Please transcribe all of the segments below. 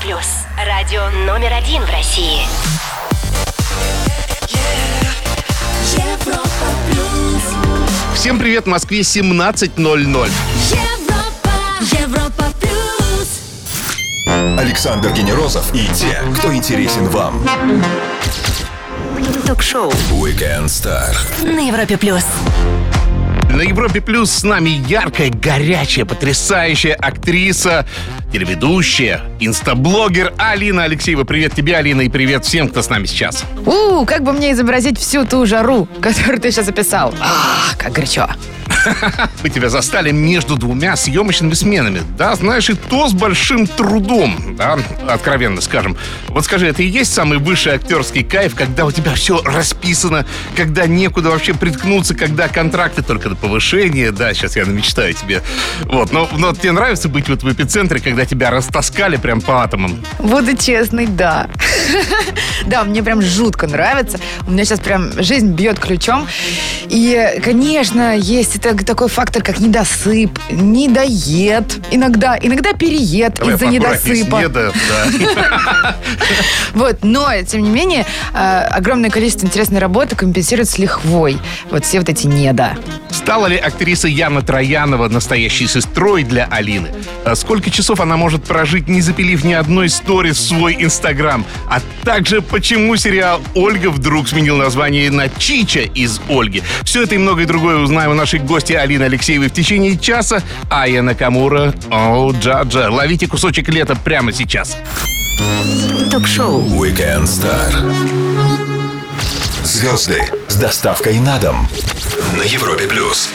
плюс. Радио номер один в России. Европа плюс. Всем привет, в Москве 17.00. Европа, Европа плюс. Александр Генерозов и те, кто интересен вам. Ток-шоу Weekend Star. на Европе плюс. На Европе Плюс с нами яркая, горячая, потрясающая актриса, телеведущая, инстаблогер Алина Алексеева. Привет тебе, Алина, и привет всем, кто с нами сейчас. У, как бы мне изобразить всю ту жару, которую ты сейчас описал? А, как горячо. Мы тебя застали между двумя съемочными сменами. Да, знаешь, и то с большим трудом, да, откровенно скажем. Вот скажи, это и есть самый высший актерский кайф, когда у тебя все расписано, когда некуда вообще приткнуться, когда контракты только на повышение, да, сейчас я намечтаю тебе. Вот, но, но тебе нравится быть вот в эпицентре, когда тебя растаскали прям по атомам? Буду честной, да. Да, мне прям жутко нравится. У меня сейчас прям жизнь бьет ключом. И, конечно, есть это такой фактор, как недосып, недоед, иногда, иногда переед Давай из-за недосыпа. да. Вот, но, тем не менее, э, огромное количество интересной работы компенсирует с лихвой. Вот все вот эти недо. Стала ли актриса Яна Троянова настоящей сестрой для Алины? А Сколько часов она может прожить, не запилив ни одной истории в свой Инстаграм? А также, почему сериал «Ольга» вдруг сменил название на «Чича» из «Ольги»? Все это и многое другое узнаем у нашей гости Алины Алексеевой в течение часа. А я Накамура, о, Джаджа. Ловите кусочек лета прямо сейчас. Ток-шоу Weekend Star. Звезды с доставкой на дом на Европе плюс.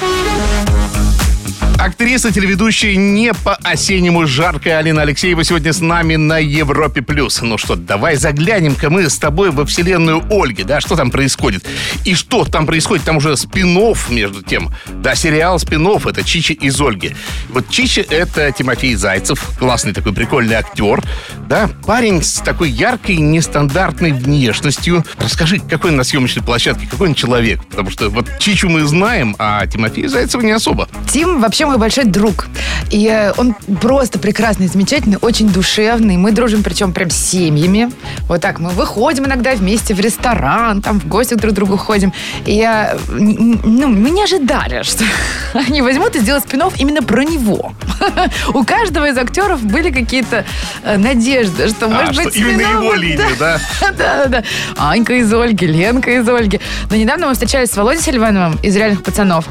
Актриса, телеведущая не по-осеннему жаркая Алина Алексеева сегодня с нами на Европе+. плюс. Ну что, давай заглянем-ка мы с тобой во вселенную Ольги, да, что там происходит? И что там происходит? Там уже спин между тем. Да, сериал спин это Чичи из Ольги. Вот Чичи — это Тимофей Зайцев, классный такой прикольный актер, да, парень с такой яркой, нестандартной внешностью. Расскажи, какой он на съемочной площадке, какой он человек? Потому что вот Чичу мы знаем, а Тимофея Зайцева не особо. Тим вообще мой большой друг. И э, он просто прекрасный, замечательный, очень душевный. Мы дружим, причем прям с семьями. Вот так мы выходим иногда вместе в ресторан, там в гости друг к другу ходим. И я, ну, мы не ожидали, что они возьмут и сделают спин именно про него. У каждого из актеров были какие-то э, надежды, что, может а, что быть, именно его линию, да? Да, да, да. Анька из Ольги, Ленка из Ольги. Но недавно мы встречались с Володей Селивановым из «Реальных пацанов».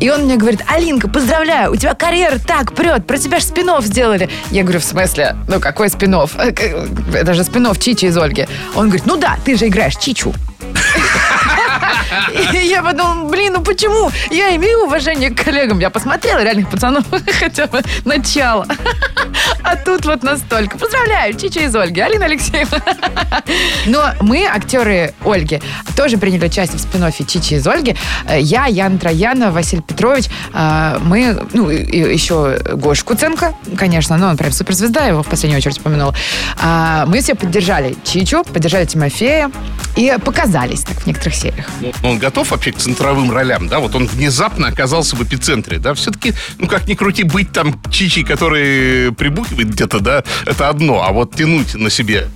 И он мне говорит, Алинка, поздравляю, у тебя карьера так прет, про тебя же спин сделали. Я говорю, в смысле? Ну, какой спин Это же спин Чичи из Ольги. Он говорит, ну да, ты же играешь Чичу. И я подумала, блин, ну почему? Я имею уважение к коллегам. Я посмотрела реальных пацанов хотя бы начало. А тут вот настолько. Поздравляю, Чича из Ольги, Алина Алексеева. Но мы, актеры Ольги, тоже приняли участие в спин Чичи из Ольги. Я, Ян Троянов, Василий Петрович, э, мы, ну, еще Гош Куценко, конечно, но он прям суперзвезда, его в последнюю очередь упомянула. А, Мы все поддержали Чичу, поддержали Тимофея и показались так в некоторых сериях. Ну, Он готов вообще к центровым ролям, да? Вот он внезапно оказался в эпицентре, да? Все-таки, ну как ни крути, быть там чичи, который прибухивает где-то, да, это одно, а вот тянуть на себе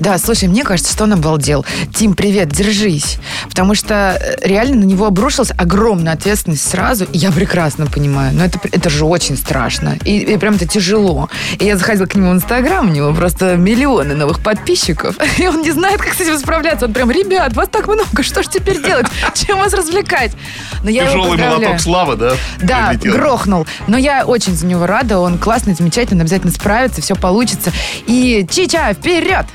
Да, слушай, мне кажется, что он обалдел. Тим, привет, держись. Потому что э, реально на него обрушилась огромная ответственность сразу. И я прекрасно понимаю. Но это, это же очень страшно. И, и прям это тяжело. И я заходила к нему в Инстаграм, у него просто миллионы новых подписчиков. И он не знает, как с этим справляться. Он прям, ребят, вас так много, что ж теперь делать? Чем вас развлекать? Но я тяжелый молоток славы, да? Да, прилетел. грохнул. Но я очень за него рада. Он классный, замечательный, обязательно справится, все получится. И Чича, вперед!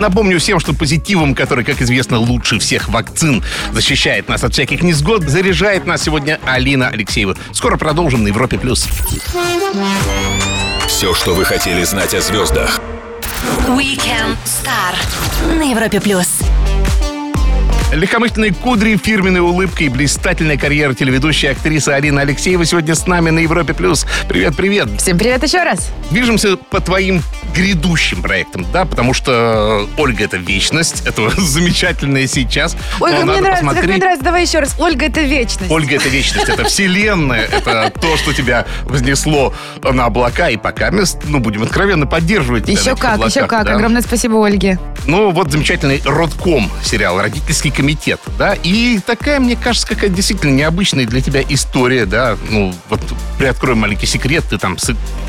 Напомню всем, что позитивом, который, как известно, лучше всех вакцин, защищает нас от всяких несгод, заряжает нас сегодня Алина Алексеева. Скоро продолжим на Европе+. плюс. Все, что вы хотели знать о звездах. Weekend Star на Европе плюс. Легкомысленные кудри, фирменная улыбка и блистательная карьера телеведущей актрисы Алина Алексеева сегодня с нами на Европе+. плюс. Привет, привет. Всем привет еще раз. Движемся по твоим грядущим проектам, да, потому что Ольга — это вечность, это замечательное сейчас. Ой, как мне нравится, как посмотреть. мне нравится. Давай еще раз. Ольга, это вечность. Ольга — это вечность, это вселенная, это то, что тебя вознесло на облака, и пока мы, ну, будем откровенно поддерживать тебя Еще как, еще как. Огромное спасибо Ольге. Ну, вот замечательный «Родком» сериал, «Родительский комитет», да, и такая, мне кажется, какая действительно необычная для тебя история, да, ну, вот приоткрою маленький секрет, ты там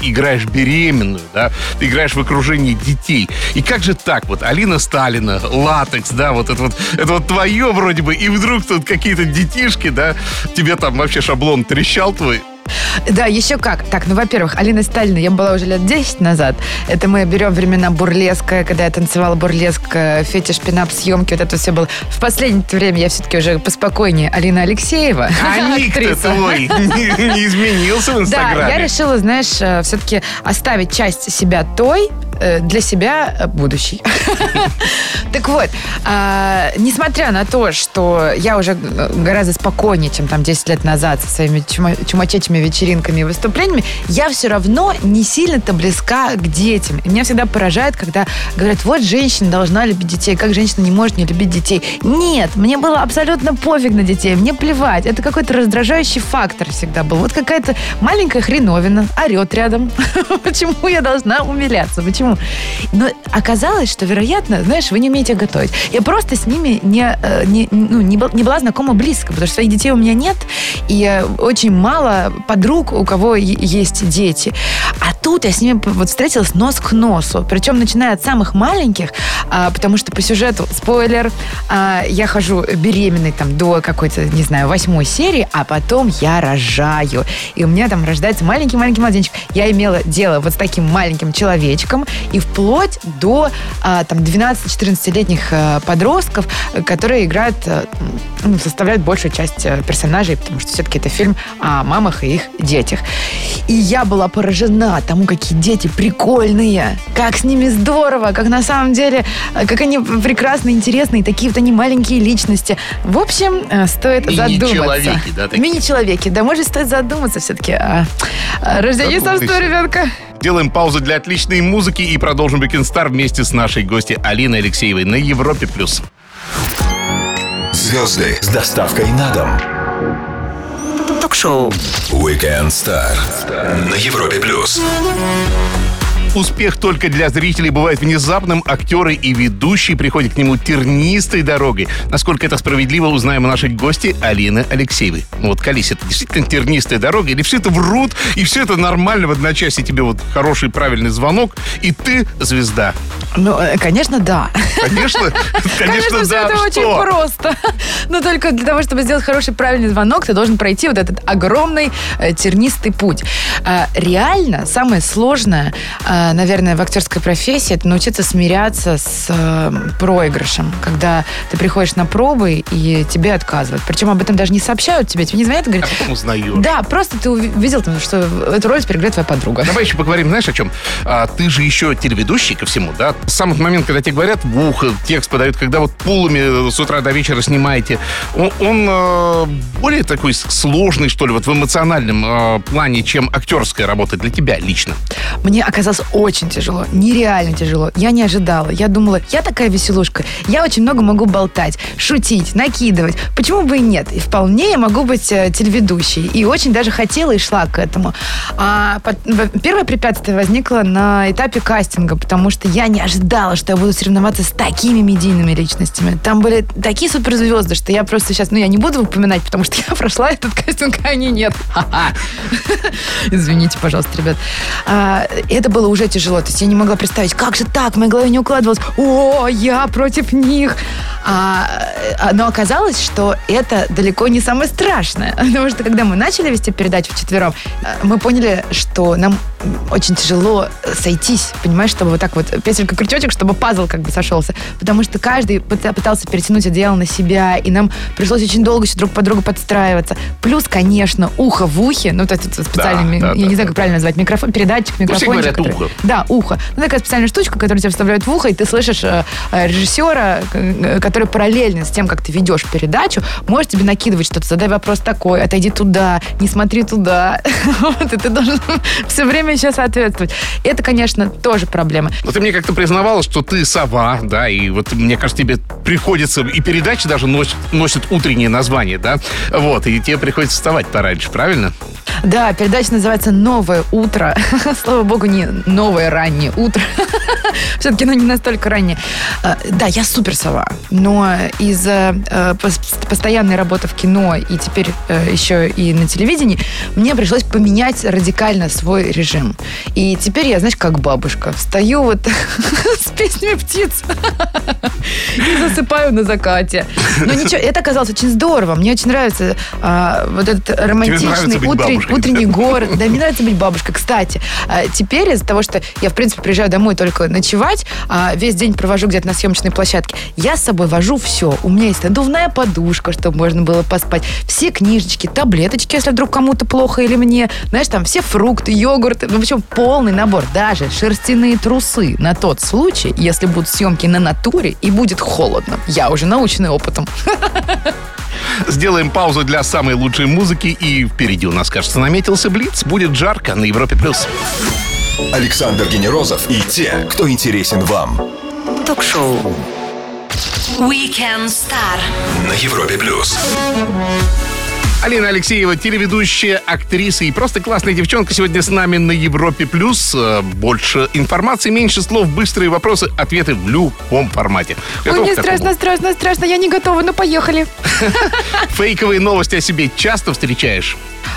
играешь беременную, да, ты играешь в окружении детей, и как же так, вот, Алина Сталина, латекс, да, вот это вот, это вот твое вроде бы, и вдруг тут какие-то детишки, да, тебе там вообще шаблон трещал твой, Да, еще как. Так, ну, во-первых, Алина Сталина, я была уже лет 10 назад. Это мы берем времена бурлеска, когда я танцевала бурлеск, э, фетиш, пинап, съемки, вот это все было. В последнее время я все-таки уже поспокойнее. Алина Алексеева. а ник-то актриса. твой не, не изменился в Да, Инстаграме. я решила, знаешь, все-таки оставить часть себя той, э, для себя э, будущей. Так вот, а, несмотря на то, что я уже э, гораздо спокойнее, чем там 10 лет назад со своими чума- чумачечими вечеринками и выступлениями, я все равно не сильно-то близка к детям. И меня всегда поражает, когда говорят, вот женщина должна любить детей, как женщина не может не любить детей. Нет, мне было абсолютно пофиг на детей, мне плевать. Это какой-то раздражающий фактор всегда был. Вот какая-то маленькая хреновина орет рядом. Почему я должна умиляться? Почему? Но оказалось, что, вероятно, знаешь, вы не умеете готовить. Я просто с ними не, э, не, ну, не, был- не была знакома близко, потому что своих детей у меня нет, и очень мало подруг, у кого есть дети. А тут я с ними вот встретилась нос к носу. Причем начиная от самых маленьких, а, потому что по сюжету, спойлер, а, я хожу беременной там до какой-то, не знаю, восьмой серии, а потом я рожаю. И у меня там рождается маленький-маленький младенчик. Я имела дело вот с таким маленьким человечком и вплоть до а, там 12-14-летних э, подростков, которые играют, ну, составляют большую часть э, персонажей, потому что все-таки это фильм о мамах и их детях. И я была поражена тому, какие дети прикольные, как с ними здорово, как на самом деле, э, как они прекрасные, интересные, такие вот они маленькие личности. В общем, э, стоит задуматься. Мини-человеки, да, такие? Мини-человеки, да, может, стоит задуматься все-таки о, рождении собства ребенка. Делаем паузу для отличной музыки и продолжим Weekend Star вместе с нашей гостьей Алиной Алексеевой на Европе+. плюс. Звезды с доставкой на дом. Ток-шоу. Weekend Star на Европе плюс. Успех только для зрителей бывает внезапным. Актеры и ведущие приходят к нему тернистой дорогой. Насколько это справедливо, узнаем у нашей гости Алины Алексеевой. Ну вот, Калис, это действительно тернистая дорога? Или все это врут, и все это нормально в одночасье тебе вот хороший правильный звонок, и ты звезда? Ну, э, конечно, да. Конечно, конечно, все да. это что? очень просто. Но только для того, чтобы сделать хороший правильный звонок, ты должен пройти вот этот огромный э, тернистый путь. А, реально, самое сложное, наверное, в актерской профессии, это научиться смиряться с э, проигрышем, когда ты приходишь на пробы и тебе отказывают. Причем об этом даже не сообщают тебе, тебе не звонят и А говорят, потом узнаешь. да, просто ты увидел, что эту роль переиграет твоя подруга. Давай еще поговорим, знаешь, о чем? А, ты же еще телеведущий ко всему, да? Сам вот момент, когда тебе говорят в ухо, текст подают, когда вот пулами с утра до вечера снимаете, он, он, э, более такой сложный, что ли, вот в эмоциональном э, плане, чем актерская работа для тебя лично. Мне оказалось очень тяжело, нереально тяжело. Я не ожидала. Я думала, я такая веселушка. Я очень много могу болтать, шутить, накидывать. Почему бы и нет? И вполне я могу быть э, телеведущей. И очень даже хотела и шла к этому. А первое препятствие возникло на этапе кастинга, потому что я не ожидала, что я буду соревноваться с такими медийными личностями. Там были такие суперзвезды, что я просто сейчас, ну, я не буду упоминать, потому что я прошла этот кастинг, а они нет. Извините, пожалуйста, ребят. А, это было уже тяжело. То есть я не могла представить, как же так? В моей голове не укладывалось. О, я против них. А, а, но оказалось, что это далеко не самое страшное. Потому что когда мы начали вести передачу вчетвером, а, мы поняли, что нам очень тяжело сойтись, понимаешь, чтобы вот так вот петелька-крючочек, чтобы пазл как бы сошелся. Потому что каждый пыта- пытался перетянуть одеяло на себя, и нам пришлось очень долго еще друг под друга подстраиваться. Плюс, конечно, ухо в ухе, ну, вот этот вот специальный, ми- да, я да, не да. знаю, как правильно назвать, микрофон, передатчик, все микрофончик. говорят который- ухо. Да, ухо. Ну, такая специальная штучка, которую тебе вставляют в ухо, и ты слышишь э, э, режиссера, э, который параллельно с тем, как ты ведешь передачу, может тебе накидывать что-то, задай вопрос такой, отойди туда, не смотри туда. Вот, и ты должен все время еще соответствовать. Это, конечно, тоже проблема. Но ты мне как-то признавала, что ты сова, да, и вот мне кажется, тебе приходится, и передачи даже носят, носят утреннее название, да, вот, и тебе приходится вставать пораньше, правильно? Да, передача называется «Новое утро». Слава богу, не «Новое раннее утро». Все-таки оно не настолько раннее. Э, Да, я супер сова, но из-за э, пос- постоянной работы в кино и теперь э, еще и на телевидении мне пришлось поменять радикально свой режим. И теперь я, знаешь, как бабушка. Встаю вот с песнями птиц и засыпаю на закате. Но ничего, это оказалось очень здорово. Мне очень нравится вот этот романтичный утренний город. Да, мне нравится быть бабушкой. Кстати, теперь из-за того, что я, в принципе, приезжаю домой только ночевать, а весь день провожу где-то на съемочной площадке, я с собой вожу все. У меня есть надувная подушка, чтобы можно было поспать, все книжечки, таблеточки, если вдруг кому-то плохо или мне, знаешь, там все фрукты, йогурты, ну, в общем, полный набор. Даже шерстяные трусы на тот случай, если будут съемки на натуре и будет холодно. Я уже наученный опытом. Сделаем паузу для самой лучшей музыки, и впереди у нас, кажется, наметился Блиц. Будет жарко на Европе+. плюс. Александр Генерозов и те, кто интересен вам. Ток-шоу. Weekend Star. На Европе плюс. Алина Алексеева, телеведущая, актриса и просто классная девчонка сегодня с нами на Европе+. плюс. Э, Больше информации, меньше слов, быстрые вопросы, ответы в любом формате. Ой, Готов мне к такому? страшно, страшно, страшно, я не готова, ну поехали. Фейковые новости о себе часто встречаешь?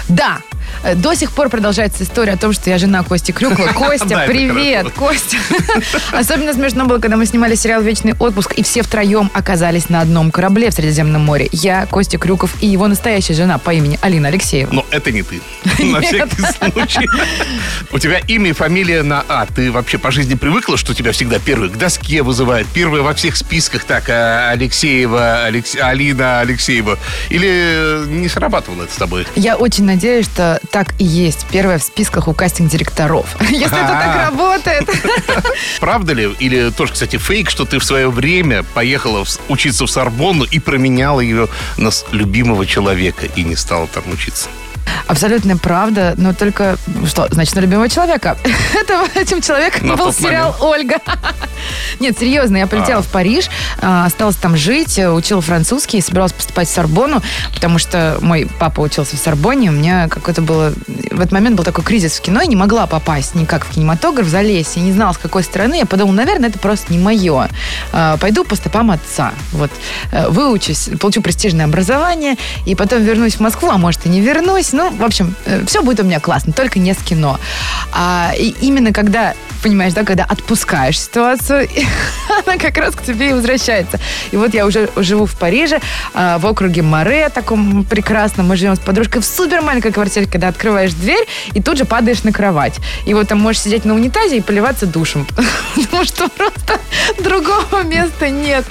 Да. Э, До сих пор продолжается история о том, что я жена Кости Крюкова. Костя, привет, Костя. Особенно смешно было, когда мы снимали сериал «Вечный отпуск», и все втроем оказались на одном корабле в Средиземном море. Я, Костя Крюков и его настоящая жена по имени Алина Алексеева. Но это не ты. На всякий случай. У тебя имя и фамилия на А. Ты вообще по жизни привыкла, что тебя всегда первый к доске вызывают? Первая во всех списках так, а, Алексеева, Алекс- Алина Алексеева. Или не срабатывало это с тобой? Я очень надеюсь, что так и есть. Первая в списках у кастинг-директоров. Если это так работает. Правда ли? Или тоже, кстати, фейк, что ты в свое время поехала учиться в Сорбонну и променяла ее на любимого человека и не стала там учиться? Абсолютно правда, но только, что, значит, на любимого человека. Это, этим человеком На был сериал «Ольга». Нет, серьезно, я полетела А. в Париж, а, осталась там жить, э, учила французский, собиралась поступать в Сорбонну, потому что мой папа учился в Сорбонне, у меня какой-то было... В этот момент был такой кризис в кино, я не могла попасть никак в кинематограф, залезть, я не знала, с какой стороны, я подумала, наверное, это просто не мое. А, Пойду по стопам отца, вот, Э, выучусь, получу престижное образование, и потом вернусь в Москву, а может и не вернусь, ну, в общем, все будет у меня классно, только не с кино. А, и именно когда, понимаешь, да, когда отпускаешь ситуацию, она как раз к тебе и возвращается. И вот я уже живу в Париже, а, в округе Море, таком прекрасном, мы живем с подружкой в супер маленькой квартире, когда открываешь дверь и тут же падаешь на кровать. И вот там можешь сидеть на унитазе и поливаться душем, потому что просто другого места нет.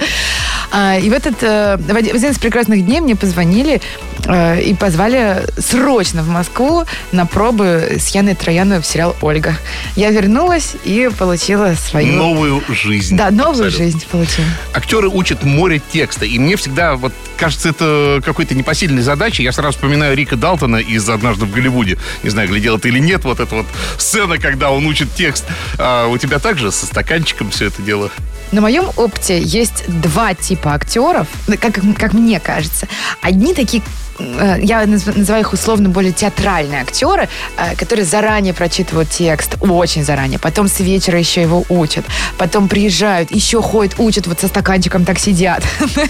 А, И в этот, э, в один из прекрасных дней мне позвонили и позвали срочно в Москву на пробы с Яной Трояновой в сериал «Ольга». Я вернулась и получила свою... Новую жизнь. Да, новую Абсолютно. жизнь получила. Актеры учат море текста, и мне всегда вот кажется это какой-то непосильной задачей. Я сразу вспоминаю Рика Далтона из «Однажды в Голливуде». Не знаю, глядел ты или нет, вот эта вот сцена, когда он учит текст. А у тебя также со стаканчиком все это дело? На моем опыте есть два типа актеров, ну, как, как мне кажется. Одни такие э, я наз- называю их условно более театральные актеры, э, которые заранее прочитывают текст, очень заранее, потом с вечера еще его учат, потом приезжают, еще ходят, учат, вот со стаканчиком так сидят.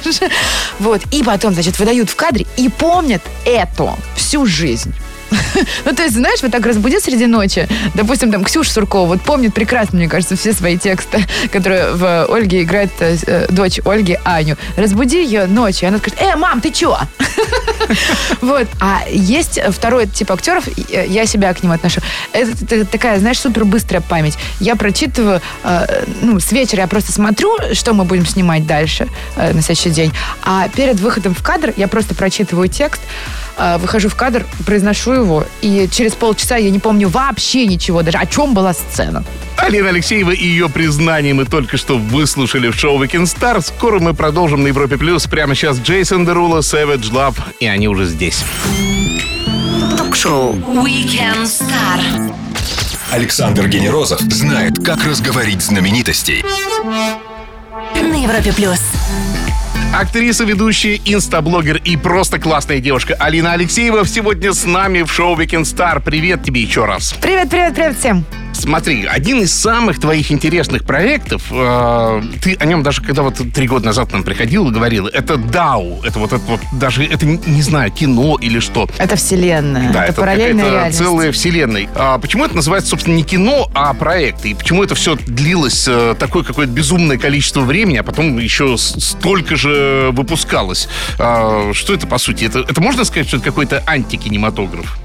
Вот, и потом, значит, выдают в кадре и помнят это всю жизнь. Ну, то есть, знаешь, вот так разбудил среди ночи, допустим, там, Ксюша Суркова, вот помнит прекрасно, мне кажется, все свои тексты, которые в Ольге играет э, э, дочь Ольги Аню. Разбуди ее ночью, и она скажет, э, мам, ты чё? Вот. А есть второй тип актеров, э, я себя к ним отношу. Это такая, знаешь, супер быстрая память. Я прочитываю, э, ну, с вечера я просто смотрю, что мы будем снимать дальше э, на следующий день. А перед выходом в кадр я просто прочитываю текст, э, выхожу в кадр, произношу его, и через полчаса я не помню вообще ничего, даже о чем была сцена. Алина Алексеева и ее признание мы только что выслушали в шоу Weekend Star. Скоро мы продолжим на Европе Плюс. Прямо сейчас Джейсон Дерула, Savage Love, и они уже здесь. Ток-шоу Weekend Star. Александр Генерозов знает, как разговорить знаменитостей. На Европе плюс. Актриса, ведущая, инстаблогер и просто классная девушка Алина Алексеева сегодня с нами в шоу Weekend Star. Привет тебе еще раз. Привет, привет, привет всем. Смотри, один из самых твоих интересных проектов, э, ты о нем даже когда вот три года назад нам приходил и говорил, это DAO, это вот это вот даже, это не, знаю, кино или что. Это вселенная. Да, это, это параллельная реальность. целая вселенная. А почему это называется, собственно, не кино, а проект? И почему это все длилось э, такое какое-то безумное количество времени, а потом еще столько же выпускалось? А, что это, по сути? Это, это можно сказать, что это какой-то антикинематограф?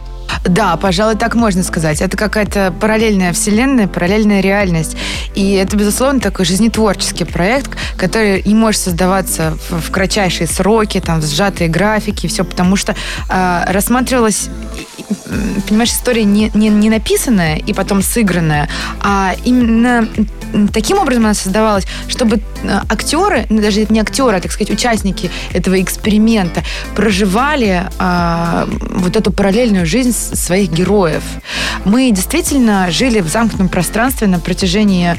Да, пожалуй, так можно сказать. Это какая-то параллельная вселенная, параллельная реальность. И это, безусловно, такой жизнетворческий проект, который не может создаваться в, кратчайшие сроки, там, в сжатые графики, все, потому что э, рассматривалась, понимаешь, история не, не, не написанная и потом сыгранная, а именно таким образом она создавалась, чтобы э, актеры, ну, даже не актеры, а, так сказать, участники этого эксперимента проживали а, вот эту параллельную жизнь своих героев. Мы действительно жили в замкнутом пространстве на протяжении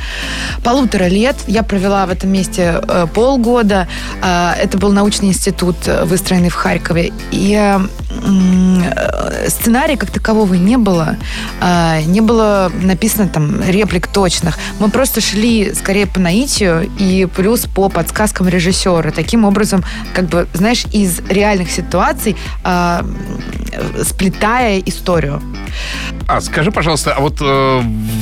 полутора лет. Я провела в этом месте э, полгода. А, это был научный институт, э, выстроенный в Харькове. И э, э, сценария как такового не было. А, не было написано там реплик точных. Мы просто шли скорее по наитию и плюс по подсказкам режиссера. Таким образом, как бы, знаешь, из реальных ситуаций м, сплетая историю. А скажи, пожалуйста, а вот э,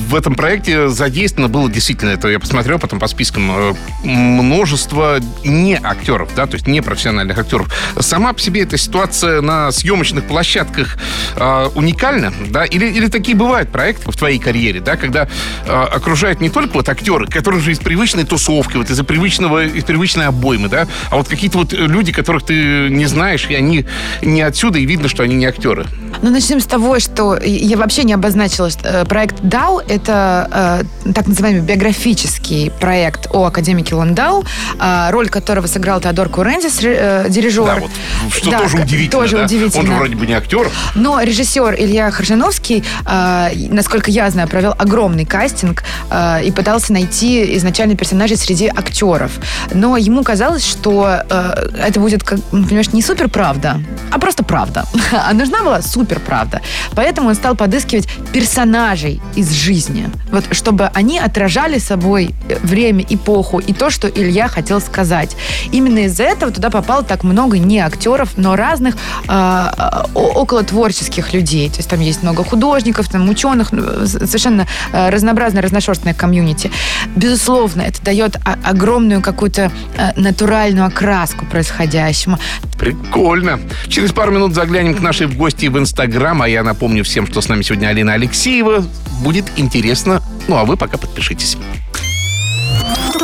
в этом проекте задействовано было действительно, это я посмотрел потом по спискам, э, множество не актеров, да, то есть не профессиональных актеров. Сама по себе эта ситуация на съемочных площадках э, уникальна, да, или, или такие бывают проекты в твоей карьере, да, когда э, окружают не только вот актеры, которые же из привычной тусовки, вот из привычного, из привычной обоймы, да, а вот какие-то вот люди, которых ты не знаешь, и они не отсюда, и видно, что они не актеры. Ну, начнем с того, что я вообще не обозначила, что э, проект DAO — это э, так называемый биографический проект о академике Ландау, э, роль которого сыграл Теодор Курензис, ре- э, дирижер. Да, вот, что Да, тоже удивительно. Тоже да? удивительно. Он вроде бы не актер. Но режиссер Илья Харжановский, э, насколько я знаю, провел огромный кастинг э, и пытался найти изначально персонажей среди актеров. Но ему казалось, что э, это будет, как, ну, понимаешь, не супер правда, а просто правда. А нужна была супер правда. Поэтому он стал подыскивать персонажей из жизни, вот, чтобы они отражали собой э, время, эпоху и то, что Илья хотел сказать. Именно из-за этого туда попало так много не актеров, но разных о- около творческих людей. То есть там есть много художников, там ученых, ну, совершенно а, разнообразное, разношерстное комьюнити. Безусловно, это дает огромную какую-то а, натуральную окраску происходящему. Прикольно. Через пару минут заглянем к нашей в гости в Инстаграм. А я напомню всем, что с нами сегодня Алина Алексеева. Будет интересно. Ну, а вы пока подпишитесь.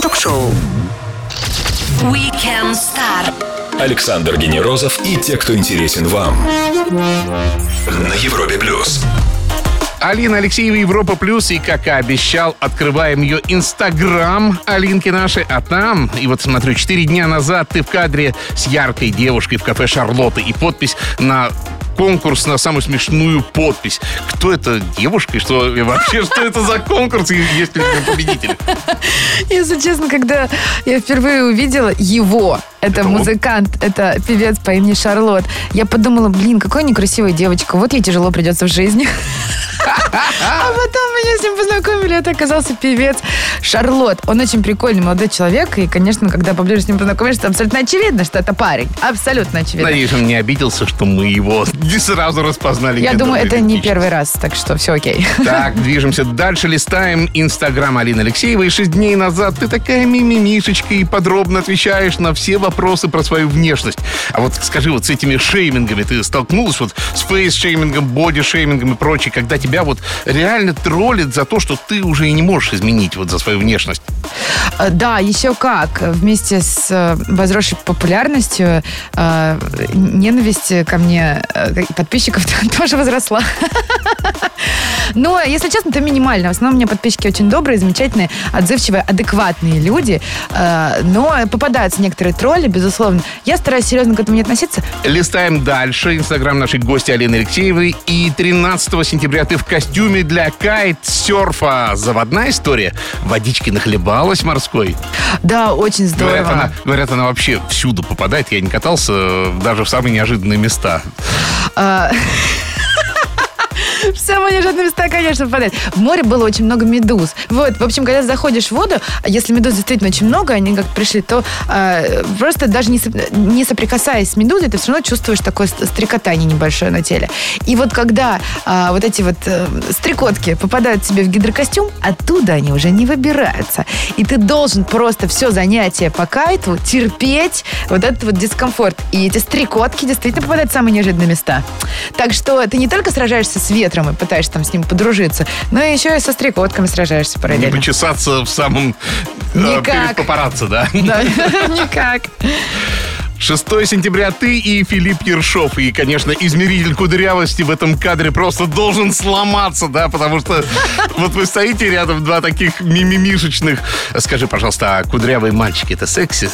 Ток-шоу Weekend Star. Александр Генерозов и те, кто интересен вам. На Европе плюс. Алина Алексеева, Европа Плюс. И, как и обещал, открываем ее Инстаграм Алинки нашей. А там, и вот смотрю, четыре дня назад ты в кадре с яркой девушкой в кафе Шарлотта. И подпись на конкурс на самую смешную подпись. Кто это девушка? И что и вообще, что это за конкурс? И есть ли победитель? Если честно, когда я впервые увидела его, это он? музыкант, это певец по имени Шарлот, я подумала, блин, какая некрасивая девочка, вот ей тяжело придется в жизни. А потом меня с ним познакомили, это оказался певец Шарлот. Он очень прикольный молодой человек, и, конечно, когда поближе с ним познакомишься, абсолютно очевидно, что это парень. Абсолютно очевидно. Надеюсь, он не обиделся, что мы его не сразу распознали. Я думаю, это не первый раз, так что все окей. Так, движемся дальше, листаем Инстаграм Алины Алексеевой. Шесть дней назад ты такая мимимишечка и подробно отвечаешь на все вопросы про свою внешность. А вот скажи, вот с этими шеймингами ты столкнулась вот с фейс-шеймингом, боди-шеймингом и прочее, когда тебя вот реально троллят за то, что ты уже и не можешь изменить вот за свою внешность. Э, Да, еще как. Вместе с э, возросшей популярностью э, ненависть ко мне подписчиков тоже возросла. Но, если честно, то минимально. В основном у меня подписчики очень добрые, замечательные, отзывчивые, адекватные люди. Но попадаются некоторые тролли, безусловно. Я стараюсь серьезно к этому не относиться. Листаем дальше. Инстаграм нашей гости Алены Алексеевой. И 13 сентября ты в костюме для кайт-серфа. Заводная история. Водички нахлебалась морской. Да, очень Говорят здорово. она, говорят, она вообще всюду попадает. Я не катался э, даже в самые неожиданные места. А, В самые неожиданные места, конечно, попадает. В море было очень много медуз. Вот, в общем, когда заходишь в воду, если медуз действительно очень много, они как пришли, то э, просто даже не, не соприкасаясь с медузой, ты все равно чувствуешь такое ст- стрекотание небольшое на теле. И вот когда а, вот эти вот э, стрекотки попадают тебе в гидрокостюм, оттуда они уже не выбираются. И ты должен просто все занятие по кайту терпеть вот этот вот дискомфорт. И эти стрекотки действительно попадают в самые неожиданные места. Так что ты не только сражаешься с ветром и пытаешься там с ним подружиться, но и еще и со стрекотками сражаешься Не параллельно. почесаться в самом... э, Никак. папарацци, да? Да, никак. 6 сентября ты и Филипп Ершов. И, конечно, измеритель кудрявости в этом кадре просто должен сломаться, да, потому что вот вы стоите рядом, два таких мимимишечных. Скажи, пожалуйста, а кудрявые мальчики это секси?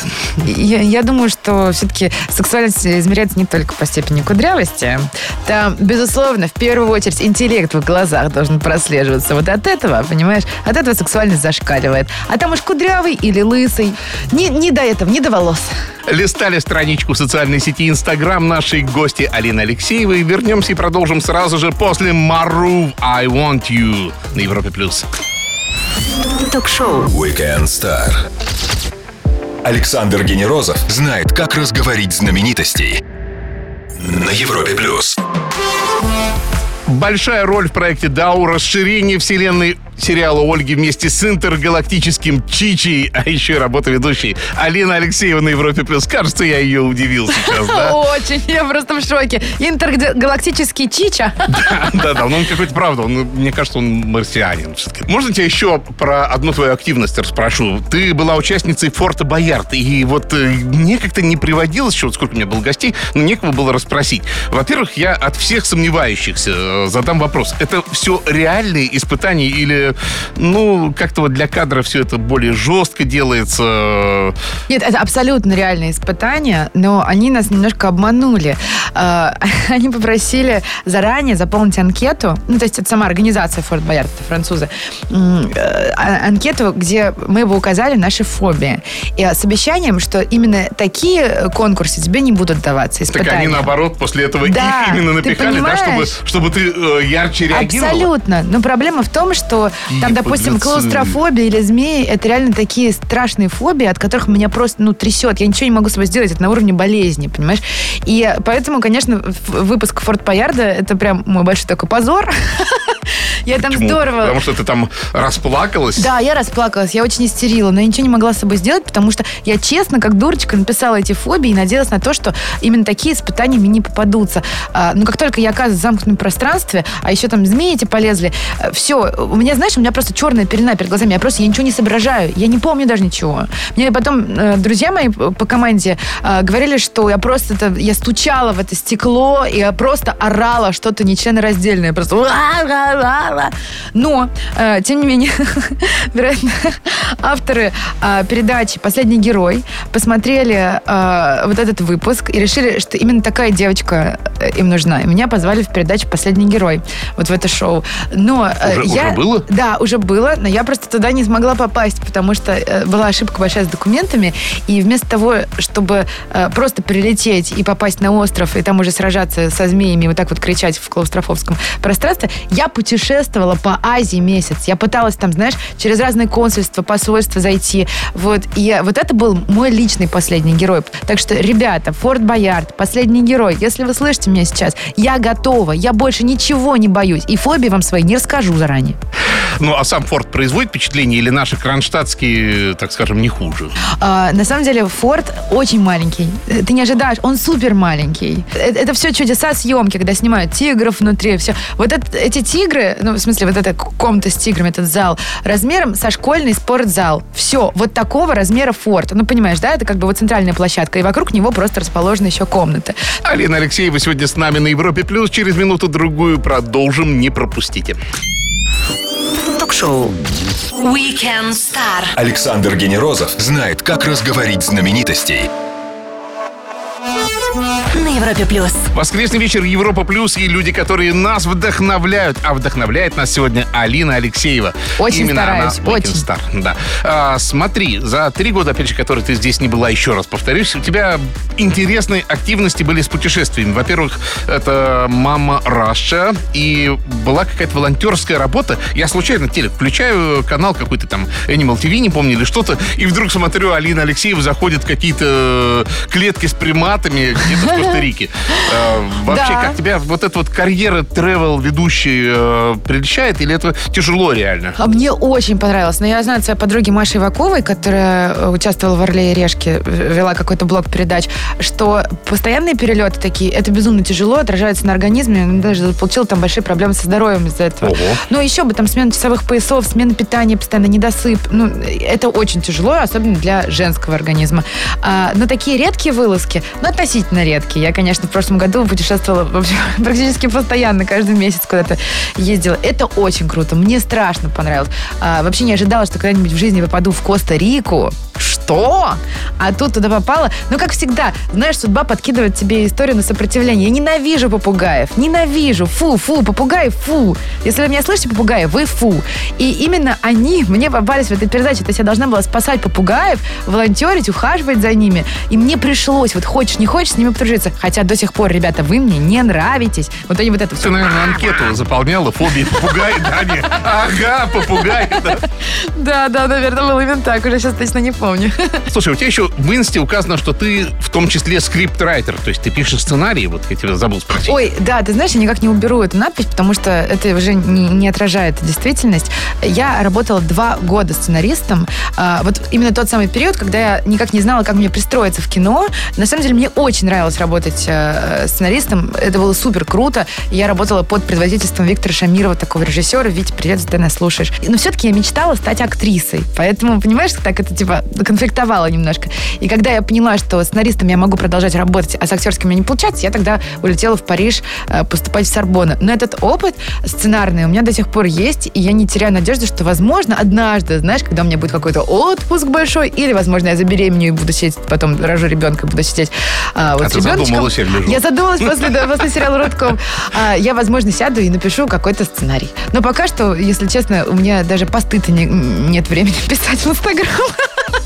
Я, я думаю, что все-таки сексуальность измеряется не только по степени кудрявости. Там, безусловно, в первую очередь интеллект в глазах должен прослеживаться. Вот от этого, понимаешь, от этого сексуальность зашкаливает. А там уж кудрявый или лысый. Не, не до этого, не до волос. Листали страничку социальной сети Инстаграм нашей гости Алины Алексеевой. Вернемся и продолжим сразу же после Maroon I Want You на Европе+. плюс. Ток-шоу. Weekend Star. Александр Генерозов знает, как разговорить знаменитостей. На Европе плюс. Большая роль в проекте Дау расширение вселенной сериала Ольги вместе с интергалактическим Чичей, а еще и работа ведущей Алина Алексеева на Европе Плюс. Кажется, я ее удивил сейчас, да? Очень, я просто в шоке. Интергалактический Чича. Да, да, ну он какой-то правда, он, мне кажется, он марсианин. все-таки. Можно тебя еще про одну твою активность расспрошу? Ты была участницей Форта Боярд, и вот э, мне как-то не приводилось, еще вот сколько у меня было гостей, но некого было расспросить. Во-первых, я от всех сомневающихся э, задам вопрос. Это все реальные испытания или, ну, как-то вот для кадра все это более жестко делается? Нет, это абсолютно реальные испытания, но они нас немножко обманули. Э, Они попросили заранее заполнить анкету, ну, то есть это сама организация Форт Боярд, это французы, э, а- анкету, где мы бы указали наши фобии. И с обещанием, что именно такие конкурсы тебе не будут даваться, Так испытания. они, наоборот, после этого Да, их именно напихали, да, чтобы, чтобы ты э, ярче реагировала? Абсолютно. Но проблема в том, что Какие там, допустим, подлецы. клаустрофобия или змеи, это реально такие страшные фобии, от которых меня просто, ну, трясет. Я ничего не могу с собой сделать, это на уровне болезни, понимаешь? И поэтому, конечно, выпуск Форт Боярда, это прям мой большой такой позор. Я там Почему? здорово... Потому что ты там расплакалась? Да, я расплакалась, я очень истерила, но я ничего не могла с собой сделать, потому что я честно, как дурочка, написала эти фобии и надеялась на то, что именно такие испытания мне не попадутся. А, но как только я оказываюсь в замкнутом пространстве, а еще там змеи эти полезли, все, у меня, знаешь, у меня просто черная пелена перед глазами, я просто я ничего не соображаю, я не помню даже ничего. Мне потом э, друзья мои по по команде э, говорили, что я просто, это, я стучала в это стекло, и я просто орала что-то нечленораздельное, просто «Ла-ла-ла-ла». Но, э, тем не менее, вероятно, авторы э, передачи «Последний герой» посмотрели э, вот этот выпуск и решили, что именно такая девочка э, им нужна. И меня позвали в передачу «Последний герой», вот в это шоу. Но э, Уже- я... уже было? Да, уже было, но я просто туда не смогла попасть, потому что э, была ошибка большая с документами, и вместо того, чтобы э, просто прилететь и попасть на остров, и там уже сражаться со змеями, вот так вот кричать в клаустрофобском пространстве, я путешествовала по Азии месяц. Я пыталась там, знаешь, через разные консульства, посольства зайти. Вот, и вот это был мой личный последний герой. Так что, ребята, Форт Боярд, последний герой, если вы слышите меня сейчас, я готова, я больше ничего не боюсь, и фобии вам свои не расскажу заранее. Ну, а сам Форд производит впечатление или наши кронштадтские, так скажем, не хуже? А, на самом деле Форд очень маленький. Э, Ты не ожидаешь, он супер маленький. Э, Это, все чудеса съемки, когда снимают тигров внутри, все. Вот это- эти тигры, ну, в смысле, вот эта комната с тиграми, этот зал, размером со школьный спортзал. Все, вот такого размера Форд. Ну, понимаешь, да, это как бы вот центральная площадка, и вокруг него просто расположены еще комнаты. Алина Алексеева сегодня с нами на Европе Плюс. Через минуту-другую продолжим. Не пропустите. Ток-шоу. Weekend Star. Александр Генерозов знает, как разговорить знаменитостей. На Европе плюс. Воскресный вечер Европа Плюс и люди, которые нас вдохновляют. А вдохновляет нас сегодня Алина Алексеева. Очень Именно стараюсь, она очень. Star, да. А, смотри, за три года, опять же, которые ты здесь не была, еще раз повторюсь, у тебя интересные активности были с путешествиями. Во-первых, это «Мама Раша», и была какая-то волонтерская работа. Я случайно телек включаю, канал какой-то там Animal TV, не помню, или что-то, и вдруг смотрю, Алина Алексеева заходит в какие-то клетки с приматами где-то в Коста-Рике. Э, Вообще, Да. как тебя вот эта вот карьера travel ведущей э, прельщает, или это тяжело реально? А мне очень понравилось. Но я знаю от своей подруги Маши Иваковой, которая э, участвовала в «Орле и Решке», вела какой-то блок передач, что постоянные перелеты такие, это безумно тяжело, отражается на организме. Она Даже получила там большие проблемы со здоровьем из-за этого. Ого. Ну, еще бы там смена часовых поясов, смена питания, постоянно недосып. Ну, это очень тяжело, особенно для женского организма. А, но такие редкие вылазки, ну, относительно редкие. Я, конечно, в прошлом году путешествовала практически постоянно, каждый месяц куда-то ездила. Это очень круто. Мне страшно понравилось. А, вообще не ожидала, что когда-нибудь в жизни попаду в Коста-Рику. Что? А тут туда попала. Ну, как всегда, знаешь, судьба подкидывает тебе историю на сопротивление. Я ненавижу попугаев. Ненавижу. Фу, фу, попугаи, фу. Если вы меня слышите, попугаи, вы фу. И именно они мне попались в этой передаче. То есть я должна была спасать попугаев, волонтерить, ухаживать за ними. И мне пришлось, вот хочешь, не хочешь, с ними подружиться. Хотя до сих пор, ребята, вы мне не нравитесь. Вот они вот это Ты, все. наверное, анкету заполняла, фобии попугай, да, не? Ага, попугай, да. Да, да, наверное, был именно так. Уже сейчас точно не помню. Слушай, у тебя еще в инсте указано, что ты в том числе скрипт-райтер, то есть ты пишешь сценарии, вот я тебя забыл спросить. Ой, да, ты знаешь, я никак не уберу эту надпись, потому что это уже не, не отражает действительность. Я работала два года сценаристом. А, вот именно тот самый период, когда я никак не знала, как мне пристроиться в кино. На самом деле, мне очень нравилось работать э, сценаристом. Это было супер круто. Я работала под предводительством Виктора Шамирова, такого режиссера. Витя, привет, если ты нас слушаешь. Но все-таки я мечтала стать актрисой. Поэтому, понимаешь, так это типа конфликтовало немножко. И когда я поняла, что сценаристом я могу продолжать работать, а с актерским у меня не получается, я тогда улетела в Париж э, поступать в Сорбонну. Но этот опыт сценарный у меня до сих пор есть, и я не теряю надежды, что, возможно, однажды, знаешь, когда у меня будет какой-то отпуск большой, или, возможно, я забеременею и буду сидеть, потом рожу ребенка и буду сидеть а, вот А с ребеночком. я задумалась после, после сериала «Родком». А, я, возможно, сяду и напишу какой-то сценарий. Но пока что, если честно, у меня даже посты-то не- нет времени писать в Инстаграм.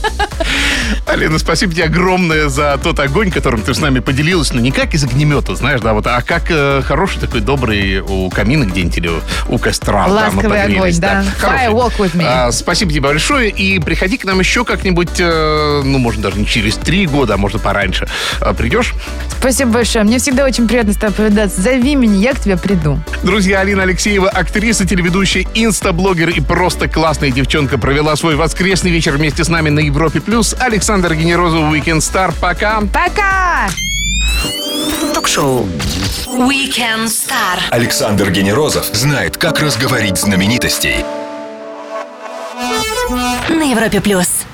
Алина, спасибо тебе огромное за тот огонь, которым ты с нами поделилась. Ну, не как из огнемета, знаешь, да, вот, а как э, хороший такой добрый у камина где-нибудь или у костра. да, Ласковый погрелись, огонь, да. Хороший. Fire walk with me. А, спасибо тебе большое. И приходи к нам еще как-нибудь, э, ну, может, даже не через три года, а может, пораньше. А, придешь? Спасибо большое. Мне всегда очень приятно с тобой повидаться. Зови меня, я к тебе приду. Друзья, Алина Алексеева, актриса, телеведущая, инстаблогер и просто классная девчонка, провела свой воскресный вечер вместе с нами на Европе+. плюс. Александр Генерозов, Weekend Star. Пока! Пока! Ток-шоу. Weekend Star. Александр Генерозов знает, как разговорить знаменитостей. На Европе плюс.